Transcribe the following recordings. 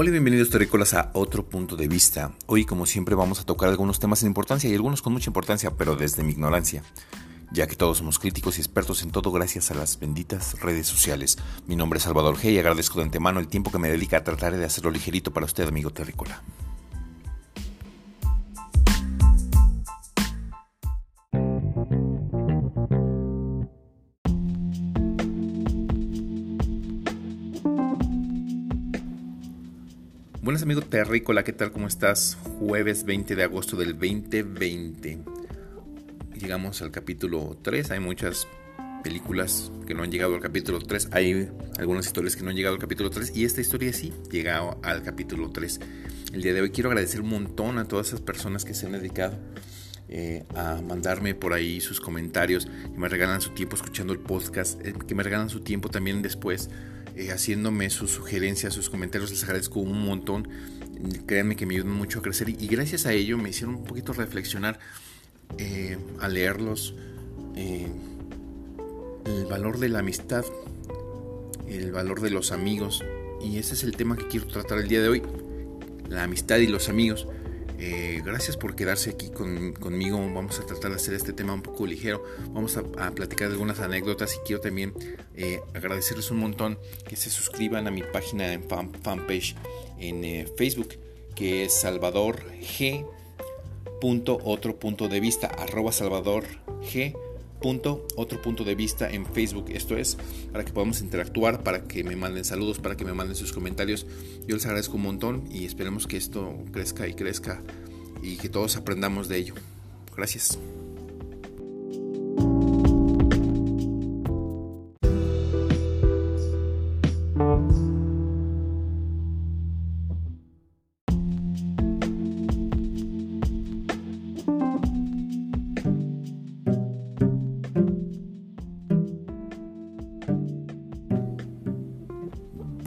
Hola y bienvenidos terrícolas a otro punto de vista. Hoy como siempre vamos a tocar algunos temas sin importancia y algunos con mucha importancia, pero desde mi ignorancia, ya que todos somos críticos y expertos en todo gracias a las benditas redes sociales. Mi nombre es Salvador G y agradezco de antemano el tiempo que me dedica a tratar de hacerlo ligerito para usted, amigo terrícola. Amigo Terrícola, ¿qué tal? ¿Cómo estás? Jueves 20 de agosto del 2020. Llegamos al capítulo 3. Hay muchas películas que no han llegado al capítulo 3. Hay algunas historias que no han llegado al capítulo 3. Y esta historia sí llega al capítulo 3. El día de hoy quiero agradecer un montón a todas esas personas que se han dedicado eh, a mandarme por ahí sus comentarios, que me regalan su tiempo escuchando el podcast, eh, que me regalan su tiempo también después eh, haciéndome sus sugerencias, sus comentarios. Les agradezco un montón. Créanme que me ayudan mucho a crecer y gracias a ello me hicieron un poquito reflexionar eh, al leerlos eh, el valor de la amistad, el valor de los amigos. Y ese es el tema que quiero tratar el día de hoy. La amistad y los amigos. Eh, gracias por quedarse aquí conmigo. Vamos a tratar de hacer este tema un poco ligero. Vamos a, platicar algunas anécdotas y quiero también eh, agradecerles un montón que se suscriban a mi página en fanpage en eh, Facebook, que es Salvador otro punto de vista, arroba Salvador punto, otro punto de vista en Facebook. Esto es para que podamos interactuar, para que me manden saludos, para que me manden sus comentarios. Yo les agradezco un montón y esperemos que esto crezca y crezca y que todos aprendamos de ello. Gracias.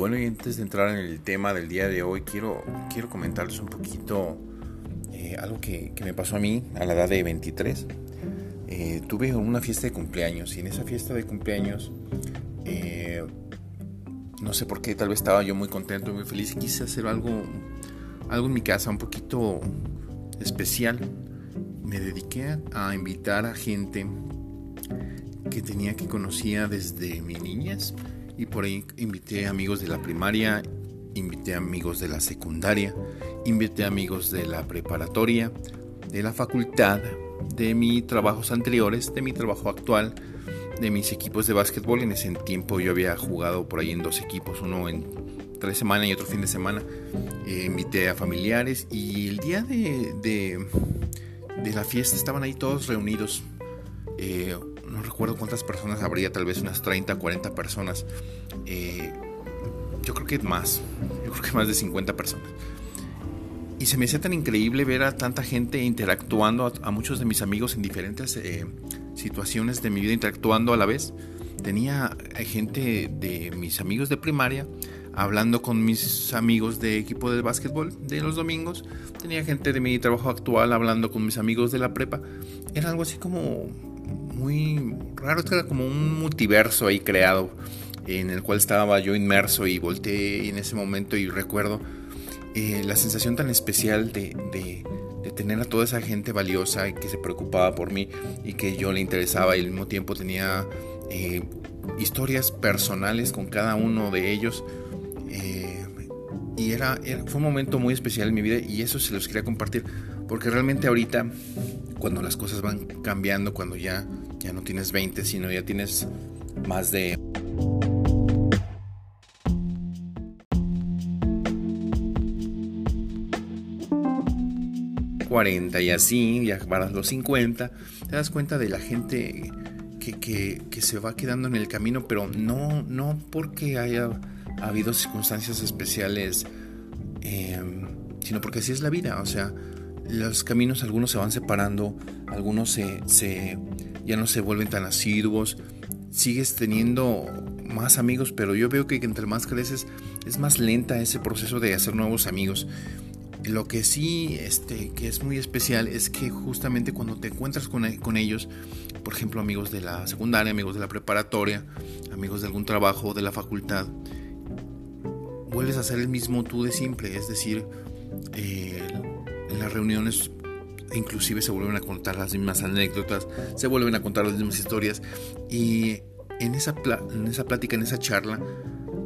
Bueno, y antes de entrar en el tema del día de hoy, quiero, quiero comentarles un poquito eh, algo que, me pasó a mí a la edad de 23. Eh, tuve una fiesta de cumpleaños y en esa fiesta de cumpleaños, eh, no sé por qué, tal vez estaba yo muy contento, muy feliz quise hacer algo, algo en mi casa un poquito especial. Me dediqué a invitar a gente que tenía que conocía desde mi niñez y por ahí invité amigos de la primaria, invité amigos de la secundaria, invité amigos de la preparatoria, de la facultad, de mis trabajos anteriores, de mi trabajo actual, de mis equipos de básquetbol. En ese tiempo yo había jugado por ahí en dos equipos, uno en tres semanas y otro fin de semana. Eh, invité a familiares y el día de, de, la fiesta estaban ahí todos reunidos. Eh, no recuerdo cuántas personas habría, tal vez unas 30, 40 personas. Eh, yo creo que más, yo creo que más de 50 personas. Y se me hacía tan increíble ver a tanta gente interactuando, a, muchos de mis amigos en diferentes eh, situaciones de mi vida interactuando a la vez. Tenía eh, gente de mis amigos de primaria hablando con mis amigos de equipo de básquetbol de los domingos. Tenía gente de mi trabajo actual hablando con mis amigos de la prepa. Era algo así como muy raro, era como un multiverso ahí creado en el cual estaba yo inmerso y volteé en ese momento y recuerdo eh, la sensación tan especial de, de, tener a toda esa gente valiosa y que se preocupaba por mí y que yo le interesaba y al mismo tiempo tenía eh, historias personales con cada uno de ellos. Eh, y era, fue un momento muy especial en mi vida y eso se los quería compartir porque realmente ahorita cuando las cosas van cambiando, cuando ya, ya no tienes 20, sino ya tienes más de... ...40 y así, ya a los 50... ...te das cuenta de la gente que, se va quedando en el camino... ...pero no, no porque haya habido circunstancias especiales... Em, ...sino porque así es la vida, o sea los caminos algunos se van separando, algunos se, ya no se vuelven tan asiduos, sigues teniendo más amigos, pero yo veo que entre más creces es más lenta ese proceso de hacer nuevos amigos. Lo que sí este, que es muy especial es que justamente cuando te encuentras con, con ellos, por ejemplo amigos de la secundaria, amigos de la preparatoria, amigos de algún trabajo, de la facultad, vuelves a ser el mismo tú de siempre, es decir, eh, las reuniones inclusive se vuelven a contar las mismas anécdotas, se vuelven a contar las mismas historias. Y en esa, en esa plática, en esa charla,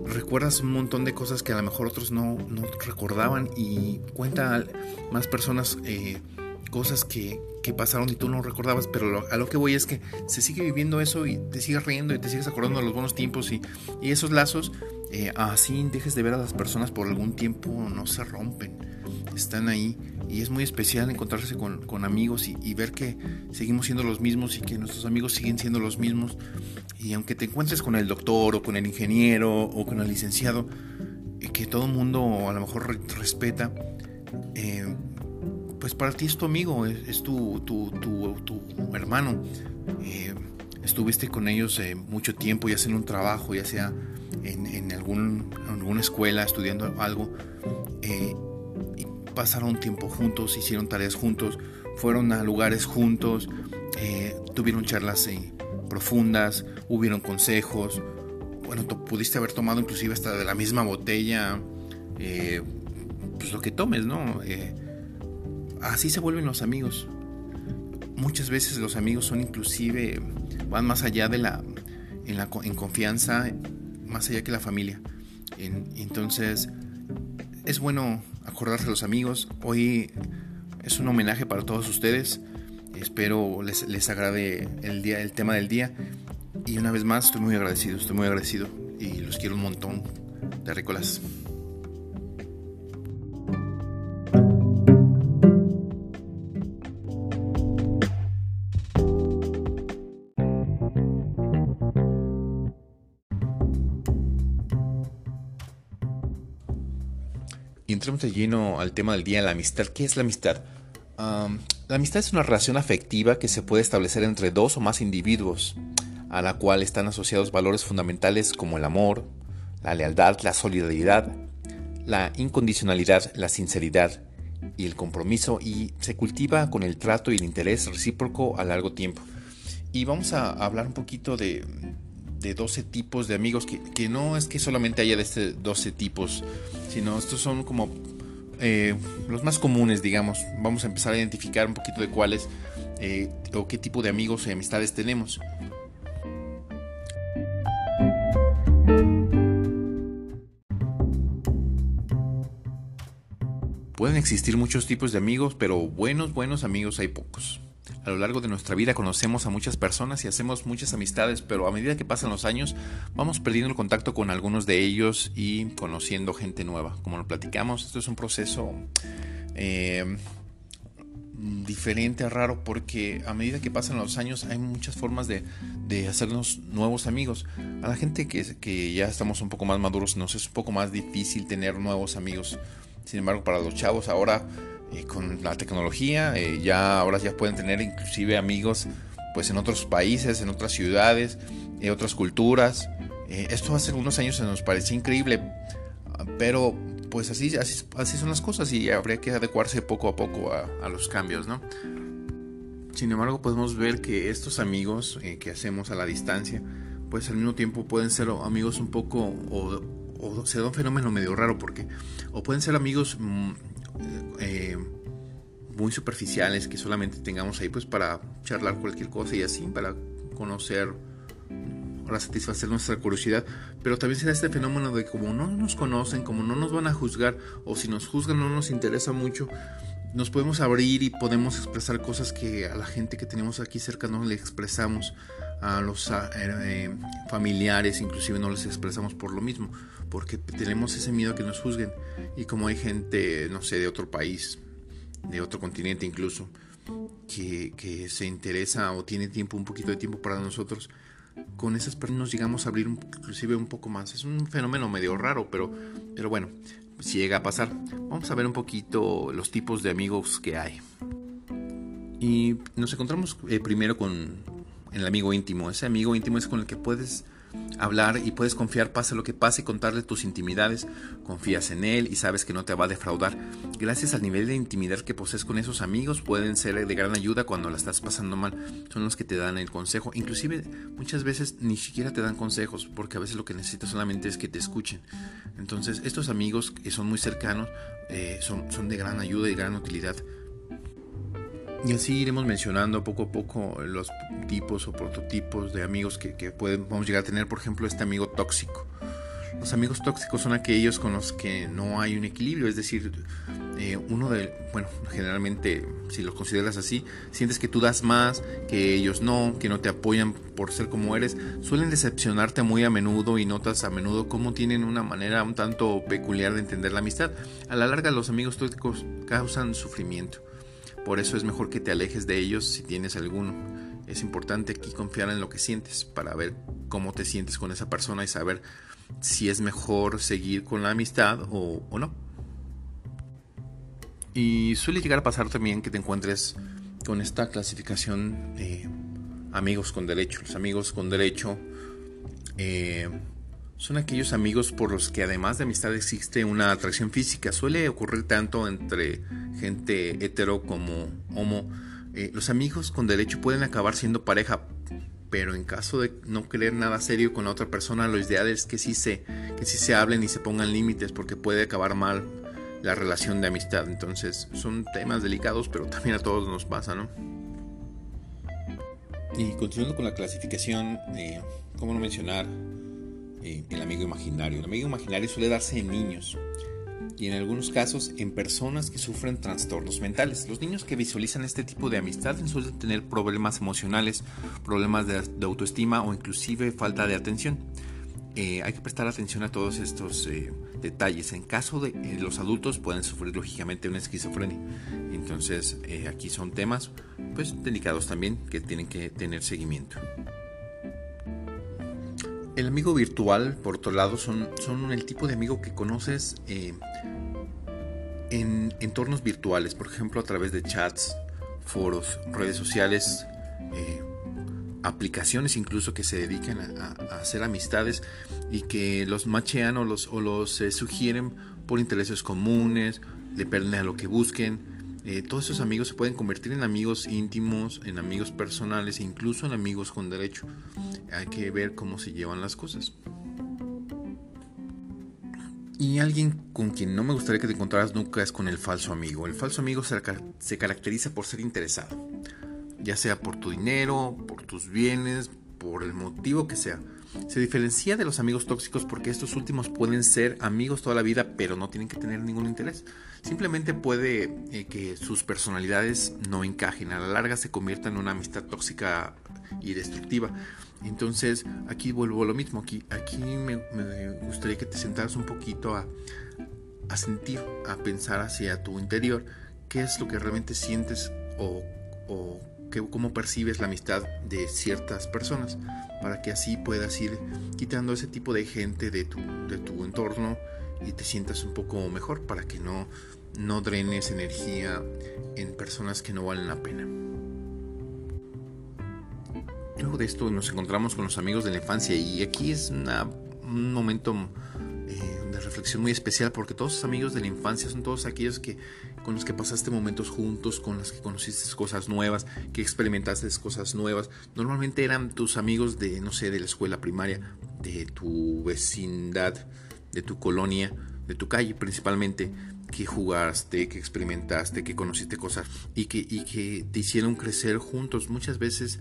recuerdas un montón de cosas que a lo mejor otros no, no recordaban y cuenta más personas eh, cosas que, que, pasaron y tú no recordabas, pero a lo que voy es que se sigue viviendo eso y te sigues riendo y te sigues acordando de los buenos tiempos y, y esos lazos, eh, así dejes de ver a las personas por algún tiempo, no se rompen, están ahí y es muy especial encontrarse con, con amigos y, y, ver que seguimos siendo los mismos y que nuestros amigos siguen siendo los mismos y aunque te encuentres con el doctor o con el ingeniero o con el licenciado, y que todo el mundo a lo mejor respeta, eh, pues para ti es tu amigo, es, tu, tu, tu, hermano. Eh, estuviste con ellos eh, mucho tiempo, ya sea en un trabajo, ya sea en, en, algún, alguna escuela estudiando algo, y pasaron tiempo juntos, hicieron tareas juntos, fueron a lugares juntos, tuvieron charlas profundas, hubieron consejos, bueno, pudiste haber tomado inclusive hasta de la misma botella, eh, pues lo que tomes, ¿no? Eh, así se vuelven los amigos. Muchas veces los amigos son inclusive, van más allá de la, en confianza, más allá que la familia. entonces, es bueno acordarse de los amigos. Hoy es un homenaje para todos ustedes. Espero les, les agrade el, día, el tema del día. Y una vez más, estoy muy agradecido, estoy muy agradecido. Y los quiero un montón. de Ricolas. Y entramos de lleno al tema del día, la amistad. ¿Qué es la amistad? la amistad es una relación afectiva que se puede establecer entre dos o más individuos, a la cual están asociados valores fundamentales como el amor, la lealtad, la solidaridad, la incondicionalidad, la sinceridad y el compromiso y se cultiva con el trato y el interés recíproco a largo tiempo. Y vamos a hablar un poquito de, de 12 tipos de amigos, que, que, no es que solamente haya de este 12 tipos, sino estos son como eh, los más comunes, digamos. Vamos a empezar a identificar un poquito de cuáles eh, o qué tipo de amigos y amistades tenemos. Pueden existir muchos tipos de amigos, pero buenos, buenos amigos hay pocos. A lo largo de nuestra vida conocemos a muchas personas y hacemos muchas amistades, pero a medida que pasan los años vamos perdiendo el contacto con algunos de ellos y conociendo gente nueva. Como lo platicamos, esto es un proceso eh, diferente, raro, porque a medida que pasan los años hay muchas formas de, hacernos nuevos amigos. A la gente que, que ya estamos un poco más maduros nos es un poco más difícil tener nuevos amigos. Sin embargo, para los chavos ahora con la tecnología, eh, ya ahora ya pueden tener inclusive amigos pues en otros países, en otras ciudades, en otras culturas. Eh, esto hace unos años se nos parecía increíble, pero pues así, así, son las cosas y habría que adecuarse poco a poco a, los cambios, ¿no? Sin embargo, podemos ver que estos amigos eh, que hacemos a la distancia, pues al mismo tiempo pueden ser amigos un poco, o, o se da un fenómeno medio raro, porque, o pueden ser amigos mm, eh, muy superficiales que solamente tengamos ahí pues para charlar cualquier cosa y así, para conocer, para satisfacer nuestra curiosidad. Pero también se este fenómeno de como no nos conocen, como no nos van a juzgar o si nos juzgan no nos interesa mucho, nos podemos abrir y podemos expresar cosas que a la gente que tenemos aquí cerca no le expresamos, a los eh, familiares inclusive no les expresamos por lo mismo, porque tenemos ese miedo a que nos juzguen. Y como hay gente, no sé, de otro país, de otro continente incluso, que, se interesa o tiene tiempo, un poquito de tiempo para nosotros, con esas personas llegamos a abrir inclusive un poco más. Es un fenómeno medio raro, pero, pero bueno, si llega a pasar. Vamos a ver un poquito los tipos de amigos que hay. Y nos encontramos eh, primero con el amigo íntimo. Ese amigo íntimo es con el que puedes hablar y puedes confiar pase lo que pase y contarle tus intimidades. Confías en él y sabes que no te va a defraudar. Gracias al nivel de intimidad que posees con esos amigos pueden ser de gran ayuda cuando la estás pasando mal. Son los que te dan el consejo. Inclusive muchas veces ni siquiera te dan consejos porque a veces lo que necesitas solamente es que te escuchen. Entonces estos amigos que son muy cercanos eh, son, son de gran ayuda y gran utilidad. Y así iremos mencionando poco a poco los tipos o prototipos de amigos que, que podemos llegar a tener. Por ejemplo, este amigo tóxico. Los amigos tóxicos son aquellos con los que no hay un equilibrio, es decir, eh, uno de, bueno, generalmente si los consideras así, sientes que tú das más, que ellos no, que no te apoyan por ser como eres, suelen decepcionarte muy a menudo y notas a menudo cómo tienen una manera un tanto peculiar de entender la amistad. A la larga los amigos tóxicos causan sufrimiento. Por eso es mejor que te alejes de ellos si tienes alguno. Es importante aquí confiar en lo que sientes para ver cómo te sientes con esa persona y saber si es mejor seguir con la amistad o, no. Y suele llegar a pasar también que te encuentres con esta clasificación de amigos con derecho. Los amigos con derecho eh, son aquellos amigos por los que además de amistad existe una atracción física. Suele ocurrir tanto entre gente hetero como homo. Eh, los amigos con derecho pueden acabar siendo pareja, pero en caso de no querer nada serio con la otra persona, lo ideal es que sí se, que sí se hablen y se pongan límites, porque puede acabar mal la relación de amistad. Entonces son temas delicados, pero también a todos nos pasa, ¿no? Y continuando con la clasificación, eh, ¿cómo no mencionar eh, el amigo imaginario. El amigo imaginario suele darse en niños y en algunos casos en personas que sufren trastornos mentales. Los niños que visualizan este tipo de amistad suelen tener problemas emocionales, problemas de, autoestima o inclusive falta de atención. Eh, hay que prestar atención a todos estos eh, detalles. En caso de los adultos pueden sufrir lógicamente una esquizofrenia. Entonces aquí son temas pues delicados también que tienen que tener seguimiento. El amigo virtual, por otro lado, son, son el tipo de amigo que conoces eh, en entornos virtuales, por ejemplo, a través de chats, foros, redes sociales, eh, aplicaciones incluso que se dedican a, hacer amistades y que los machean o los, o los eh, sugieren por intereses comunes, depende a lo que busquen eh, todos esos amigos se pueden convertir en amigos íntimos, en amigos personales e incluso en amigos con derecho. Hay que ver cómo se llevan las cosas. Y alguien con quien no me gustaría que te encontraras nunca es con el falso amigo. El falso amigo se, se caracteriza por ser interesado, ya sea por tu dinero, por tus bienes, por el motivo que sea. Se diferencia de los amigos tóxicos porque estos últimos pueden ser amigos toda la vida, pero no tienen que tener ningún interés. Simplemente puede eh, que sus personalidades no encajen, a la larga se convierta en una amistad tóxica y destructiva. Entonces, aquí vuelvo a lo mismo, aquí, me, gustaría que te sentaras un poquito a, sentir, a pensar hacia tu interior, qué es lo que realmente sientes o cómo percibes la amistad de ciertas personas, para que así puedas ir quitando ese tipo de gente de tu, de tu entorno y te sientas un poco mejor para que no, no drenes energía en personas que no valen la pena. Luego de esto nos encontramos con los amigos de la infancia y aquí es un momento eh, de reflexión muy especial porque todos los amigos de la infancia son todos aquellos que con los que pasaste momentos juntos, con los que conociste cosas nuevas, que experimentaste cosas nuevas. Normalmente eran tus amigos de, no sé, de la escuela primaria, de tu vecindad, de tu colonia, de tu calle principalmente, que jugaste, que experimentaste, que conociste cosas y que, y que te hicieron crecer juntos. Muchas veces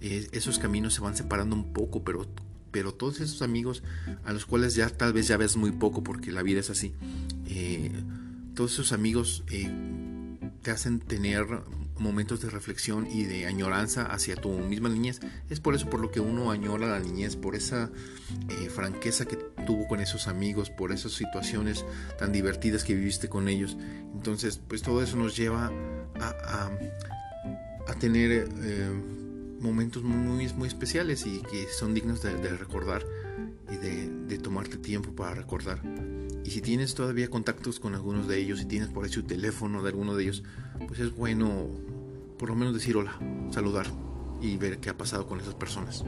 eh, esos caminos se van separando un poco, pero pero todos esos amigos a los cuales ya tal vez ya ves muy poco porque la vida es así, eh, todos esos amigos eh, te hacen tener momentos de reflexión y de añoranza hacia tu misma niñez. Es por eso por lo que uno añora la niñez, por esa eh, franqueza que tuvo con esos amigos, por esas situaciones tan divertidas que viviste con ellos. Entonces, pues todo eso nos lleva a, a, tener momentos muy, muy especiales y que son dignos de, recordar y de, tomarte tiempo para recordar. Y si tienes todavía contactos con algunos de ellos, si tienes por ahí su teléfono de alguno de ellos, pues es bueno por lo menos decir hola, saludar y ver qué ha pasado con esas personas.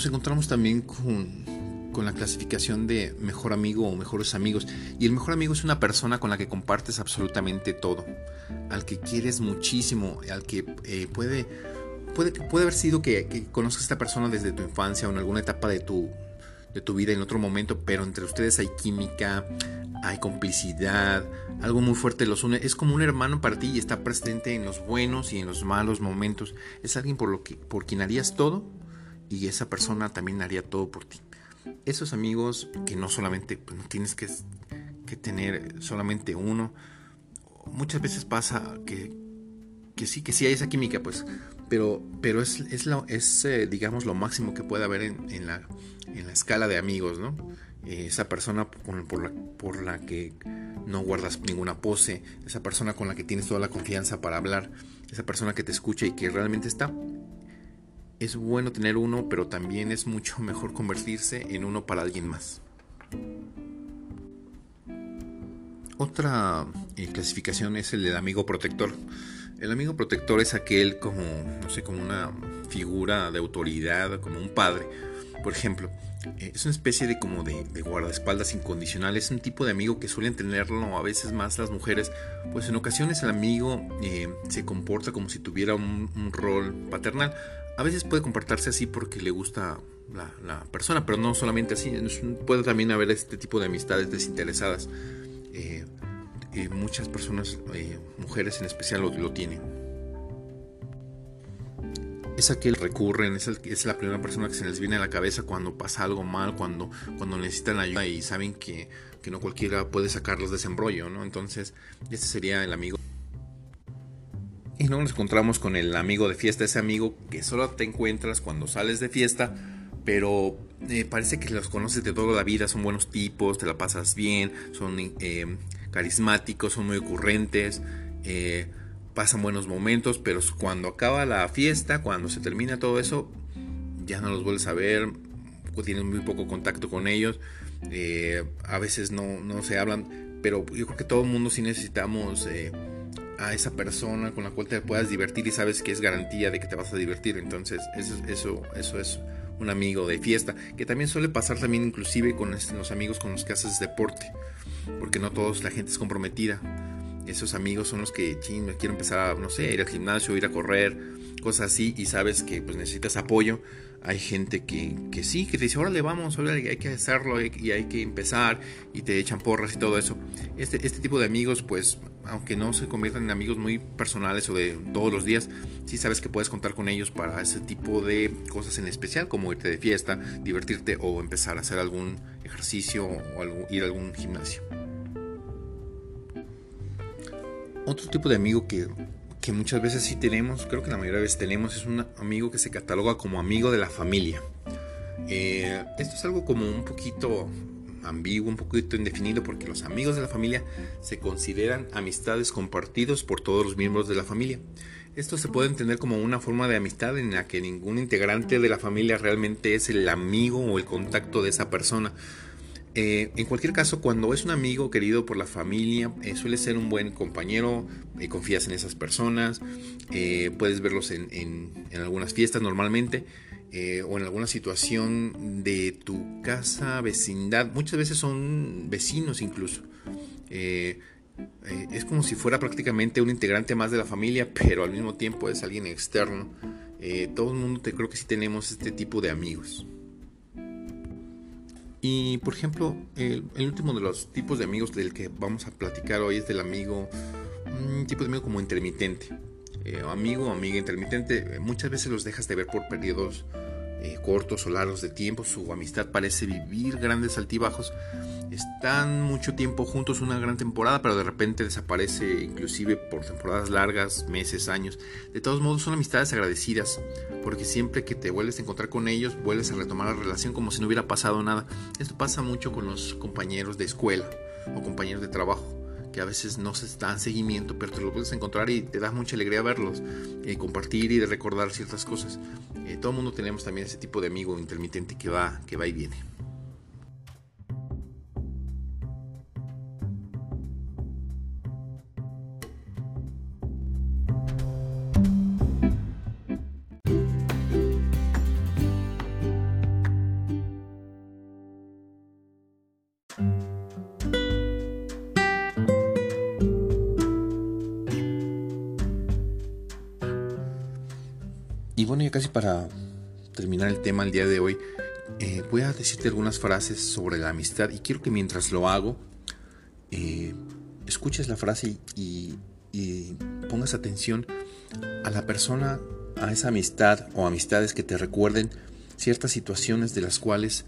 nos encontramos también con, con la clasificación de mejor amigo o mejores amigos. Y el mejor amigo es una persona con la que compartes absolutamente todo, al que quieres muchísimo, al que eh, puede, puede, haber sido que, que, conozcas a esta persona desde tu infancia o en alguna etapa de tu, de tu vida en otro momento, pero entre ustedes hay química, hay complicidad, algo muy fuerte los une. Es como un hermano para ti y está presente en los buenos y en los malos momentos. Es alguien por, lo que, por quien harías todo y esa persona también haría todo por ti esos amigos que no solamente pues, no tienes que, que, tener solamente uno, muchas veces pasa que, que, sí, que sí hay esa química, pues, pero, pero es, es, es eh, digamos, lo máximo que puede haber en, en, la, en la escala de amigos, ¿no? Eh, esa persona por, por, la, por la que no guardas ninguna pose, esa persona con la que tienes toda la confianza para hablar, esa persona que te escucha y que realmente está es bueno tener uno, pero también es mucho mejor convertirse en uno para alguien más. Otra eh, clasificación es el del amigo protector. El amigo protector es aquel como, no sé, como una figura de autoridad, como un padre. Por ejemplo, eh, es una especie de como de, guardaespaldas incondicional. Es un tipo de amigo que suelen tenerlo a veces más las mujeres. Pues en ocasiones el amigo eh, se comporta como si tuviera un rol paternal a veces puede comportarse así porque le gusta la, persona, pero no solamente así. Puede también haber este tipo de amistades desinteresadas. Eh, muchas personas, eh, mujeres en especial, lo, tienen. Es aquel que recurren, es, es, la primera persona que se les viene a la cabeza cuando pasa algo mal, cuando, cuando necesitan ayuda y saben que, que no cualquiera puede sacarlos de ese embrollo, ¿no? Entonces, este sería el amigo y no nos encontramos con el amigo de fiesta, ese amigo que solo te encuentras cuando sales de fiesta, pero eh, parece que los conoces de toda la vida, son buenos tipos, te la pasas bien, son eh, carismáticos, son muy ocurrentes, eh, pasan buenos momentos, pero cuando acaba la fiesta, cuando se termina todo eso, ya no los vuelves a ver, tienes muy poco contacto con ellos, a veces no, no, se hablan, pero yo creo que todo el mundo sí necesitamos a esa persona con la cual te puedas divertir y sabes que es garantía de que te vas a divertir. Entonces, eso, eso, eso es un amigo de fiesta, que también suele pasar también inclusive con los amigos con los que haces deporte, porque no todos la gente es comprometida. Esos amigos son los que, ching, quiero empezar a, no sé, ir al gimnasio, ir a correr, cosas así, y sabes que pues necesitas apoyo. Hay gente que, que sí, que te dice, órale, vamos, órale, hay que hacerlo y hay que empezar, y te echan porras y todo eso. Este, este tipo de amigos, pues aunque no se conviertan en amigos muy personales o de todos los días, sí sabes que puedes contar con ellos para ese tipo de cosas en especial, como irte de fiesta, divertirte o empezar a hacer algún ejercicio o ir a algún gimnasio. Otro tipo de amigo que, que muchas veces sí tenemos, creo que la mayoría de veces tenemos, es un amigo que se cataloga como amigo de la familia. Eh, esto es algo como un poquito ambiguo, un poquito indefinido, porque los amigos de la familia se consideran amistades compartidos por todos los miembros de la familia. Esto se puede entender como una forma de amistad en la que ningún integrante de la familia realmente es el amigo o el contacto de esa persona. Eh, en cualquier caso, cuando es un amigo querido por la familia, eh, suele ser un buen compañero, eh, confías en esas personas, puedes verlos en algunas fiestas normalmente. Eh, o en alguna situación de tu casa, vecindad, muchas veces son vecinos incluso. Eh, eh, es como si fuera prácticamente un integrante más de la familia, pero al mismo tiempo es alguien externo. todo el mundo te, creo que sí tenemos este tipo de amigos. Y por ejemplo, el, el, último de los tipos de amigos del que vamos a platicar hoy es del amigo, un tipo de amigo como intermitente. Eh, amigo o amiga intermitente, muchas veces los dejas de ver por periodos eh, cortos o largos de tiempo. Su amistad parece vivir grandes altibajos. Están mucho tiempo juntos, una gran temporada, pero de repente desaparece inclusive por temporadas largas, meses, años. De todos modos son amistades agradecidas, porque siempre que te vuelves a encontrar con ellos, vuelves a retomar la relación como si no hubiera pasado nada. Esto pasa mucho con los compañeros de escuela o compañeros de trabajo que a veces no se dan seguimiento, pero te lo puedes encontrar y te da mucha alegría verlos, eh, compartir y de recordar ciertas cosas. Eh, todo el mundo tenemos también ese tipo de amigo intermitente que va, que va y viene. Bueno, ya casi para terminar el tema el día de hoy, eh, voy a decirte algunas frases sobre la amistad y quiero que mientras lo hago, eh, escuches la frase y, pongas atención a la persona, a esa amistad o amistades que te recuerden ciertas situaciones de las cuales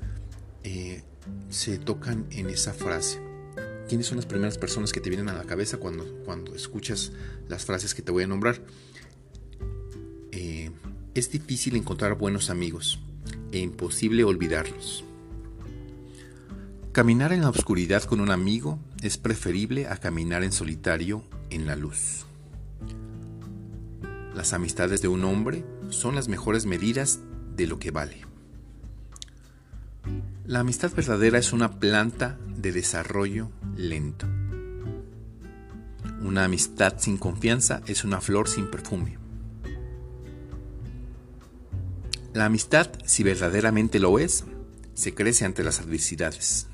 eh, se tocan en esa frase. ¿Quiénes son las primeras personas que te vienen a la cabeza cuando, cuando escuchas las frases que te voy a nombrar? Es difícil encontrar buenos amigos e imposible olvidarlos. Caminar en la oscuridad con un amigo es preferible a caminar en solitario en la luz. Las amistades de un hombre son las mejores medidas de lo que vale. La amistad verdadera es una planta de desarrollo lento. Una amistad sin confianza es una flor sin perfume. La amistad, si verdaderamente lo es, se crece ante las adversidades.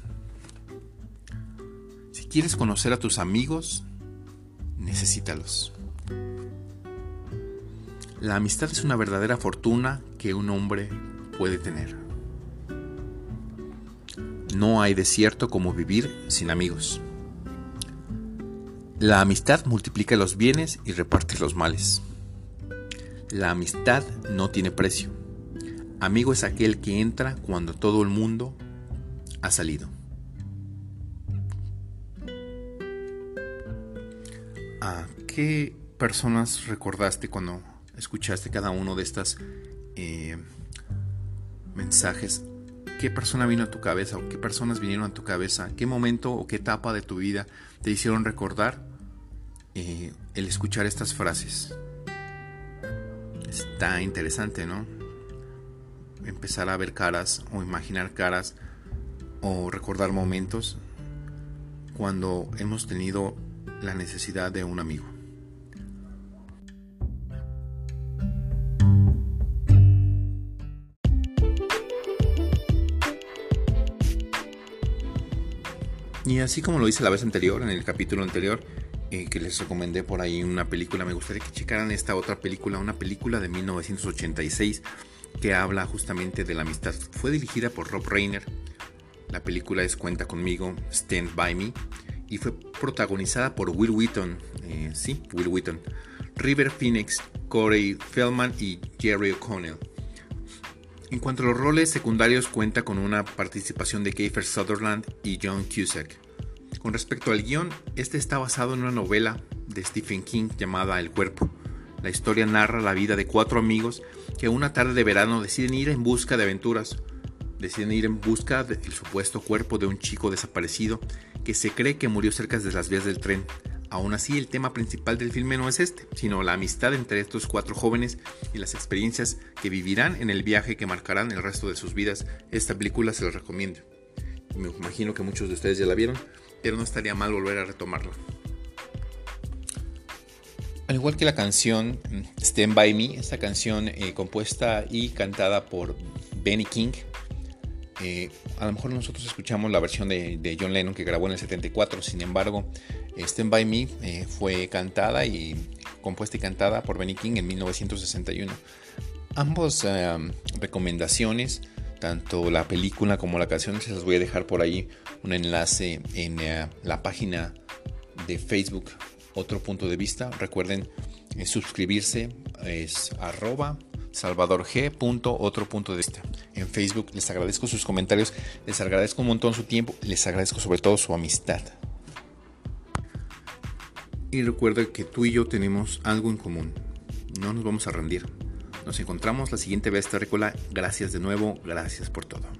Si quieres conocer a tus amigos, necesítalos. La amistad es una verdadera fortuna que un hombre puede tener. No hay desierto como vivir sin amigos. La amistad multiplica los bienes y reparte los males. La amistad no tiene precio. Amigo es aquel que entra cuando todo el mundo ha salido. ¿A qué personas recordaste cuando escuchaste cada uno de estos eh, mensajes? ¿Qué persona vino a tu cabeza o qué personas vinieron a tu cabeza? ¿Qué momento o qué etapa de tu vida te hicieron recordar eh, el escuchar estas frases? Está interesante, ¿no? Empezar a ver caras o imaginar caras o recordar momentos cuando hemos tenido la necesidad de un amigo. Y así como lo hice la vez anterior, en el capítulo anterior, eh, que les recomendé por ahí una película, me gustaría que checaran esta otra película, una película de 1986 que habla justamente de la amistad. Fue dirigida por Rob Reiner. La película es Cuenta conmigo, Stand by Me, y fue protagonizada por Will Wheaton, eh, sí, Will Wheaton, River Phoenix, Corey Feldman y Jerry O'Connell. En cuanto a los roles secundarios, cuenta con una participación de Kiefer Sutherland y John Cusack. Con respecto al guion, este está basado en una novela de Stephen King llamada El Cuerpo. La historia narra la vida de cuatro amigos que una tarde de verano deciden ir en busca de aventuras. Deciden ir en busca del supuesto cuerpo de un chico desaparecido que se cree que murió cerca de las vías del tren. Aún así, el tema principal del filme no es este, sino la amistad entre estos cuatro jóvenes y las experiencias que vivirán en el viaje que marcarán el resto de sus vidas. Esta película se la recomiendo. Me imagino que muchos de ustedes ya la vieron, pero no estaría mal volver a retomarla. Al igual que la canción Stand By Me, esta canción eh, compuesta y cantada por Benny King, eh, a lo mejor nosotros escuchamos la versión de, John Lennon que grabó en el 74, sin embargo, eh, Stand By Me fue cantada y compuesta y cantada por Benny King en 1961. Ambos recomendaciones, tanto la película como la canción, se las voy a dejar por ahí un enlace en la página de Facebook otro punto de vista. Recuerden eh, suscribirse, es arroba salvadorg.otro punto de vista. En Facebook les agradezco sus comentarios, les agradezco un montón su tiempo, les agradezco sobre todo su amistad. Y recuerda que tú y yo tenemos algo en común. No nos vamos a rendir. Nos encontramos la siguiente vez, Terrícola. Gracias de nuevo, gracias por todo.